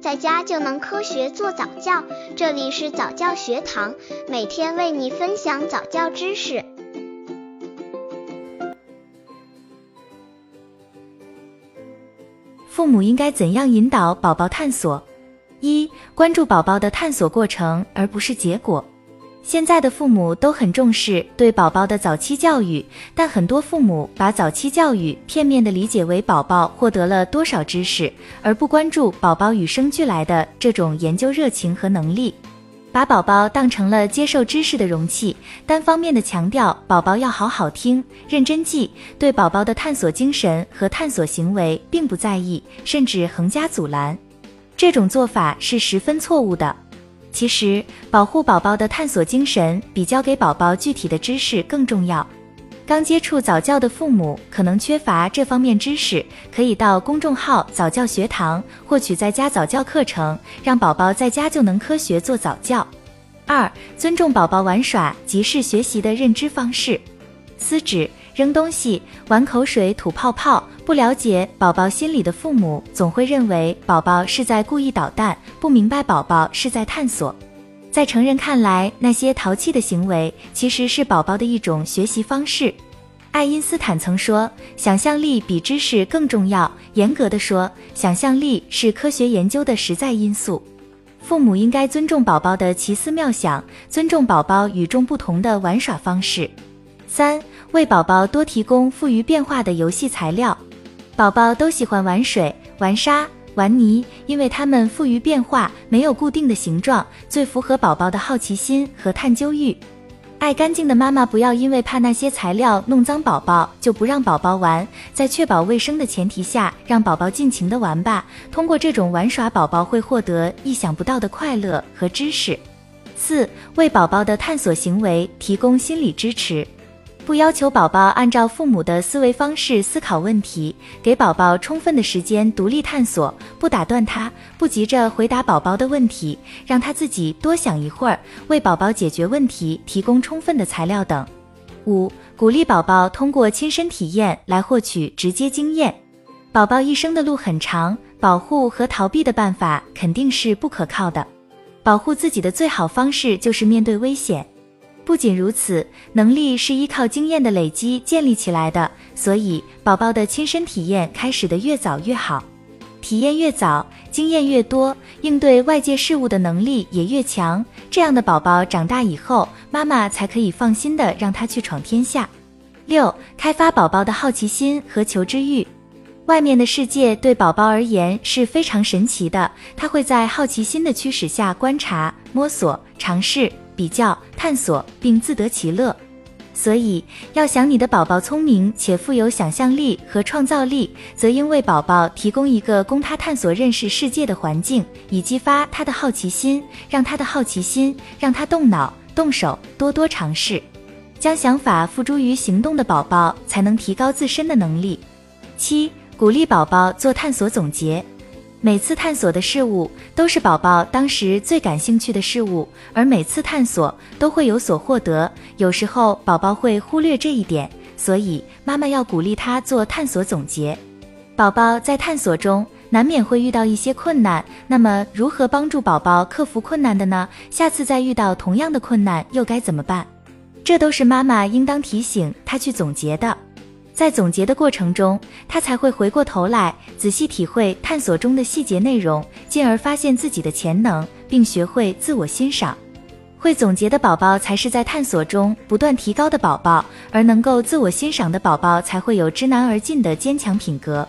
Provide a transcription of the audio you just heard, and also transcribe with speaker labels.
Speaker 1: 在家就能科学做早教。这里是早教学堂，每天为你分享早教知识。
Speaker 2: 父母应该怎样引导宝宝探索？一、关注宝宝的探索过程，而不是结果。现在的父母都很重视对宝宝的早期教育，但很多父母把早期教育片面的理解为宝宝获得了多少知识，而不关注宝宝与生俱来的这种研究热情和能力，把宝宝当成了接受知识的容器，单方面的强调宝宝要好好听、认真记，对宝宝的探索精神和探索行为并不在意，甚至横加阻拦，这种做法是十分错误的。其实，保护宝宝的探索精神比教给宝宝具体的知识更重要。刚接触早教的父母可能缺乏这方面知识，可以到公众号早教学堂获取在家早教课程，让宝宝在家就能科学做早教。二、尊重宝宝玩耍即是学习的认知方式。撕纸、扔东西、玩口水、吐泡泡，不了解宝宝心理的父母总会认为宝宝是在故意捣蛋，不明白宝宝是在探索。在成人看来，那些淘气的行为其实是宝宝的一种学习方式。爱因斯坦曾说：“想象力比知识更重要。”严格的说，想象力是科学研究的实在因素。父母应该尊重宝宝的奇思妙想，尊重宝宝与众不同的玩耍方式。三、为宝宝多提供富于变化的游戏材料。宝宝都喜欢玩水、玩沙、玩泥，因为它们富于变化，没有固定的形状，最符合宝宝的好奇心和探究欲。爱干净的妈妈不要因为怕那些材料弄脏宝宝，就不让宝宝玩，在确保卫生的前提下，让宝宝尽情的玩吧。通过这种玩耍，宝宝会获得意想不到的快乐和知识。四、为宝宝的探索行为提供心理支持。不要求宝宝按照父母的思维方式思考问题，给宝宝充分的时间独立探索，不打断他，不急着回答宝宝的问题，让他自己多想一会儿，为宝宝解决问题提供充分的材料等。五、鼓励宝宝通过亲身体验来获取直接经验。宝宝一生的路很长，保护和逃避的办法肯定是不可靠的。保护自己的最好方式就是面对危险。不仅如此，能力是依靠经验的累积建立起来的，所以宝宝的亲身体验开始的越早越好，体验越早，经验越多，应对外界事物的能力也越强。这样的宝宝长大以后，妈妈才可以放心的让他去闯天下。六、开发宝宝的好奇心和求知欲。外面的世界对宝宝而言是非常神奇的，他会在好奇心的驱使下观察、摸索、尝试。比较、探索并自得其乐，所以要想你的宝宝聪明且富有想象力和创造力，则应为宝宝提供一个供他探索认识世界的环境，以激发他的好奇心，让他的好奇心让他动脑动手，多多尝试，将想法付诸于行动的宝宝才能提高自身的能力。七、鼓励宝宝做探索总结。每次探索的事物都是宝宝当时最感兴趣的事物，而每次探索都会有所获得。有时候宝宝会忽略这一点，所以妈妈要鼓励他做探索总结。宝宝在探索中难免会遇到一些困难，那么如何帮助宝宝克服困难的呢？下次再遇到同样的困难又该怎么办？这都是妈妈应当提醒他去总结的。在总结的过程中，他才会回过头来仔细体会探索中的细节内容，进而发现自己的潜能，并学会自我欣赏。会总结的宝宝才是在探索中不断提高的宝宝，而能够自我欣赏的宝宝才会有知难而进的坚强品格。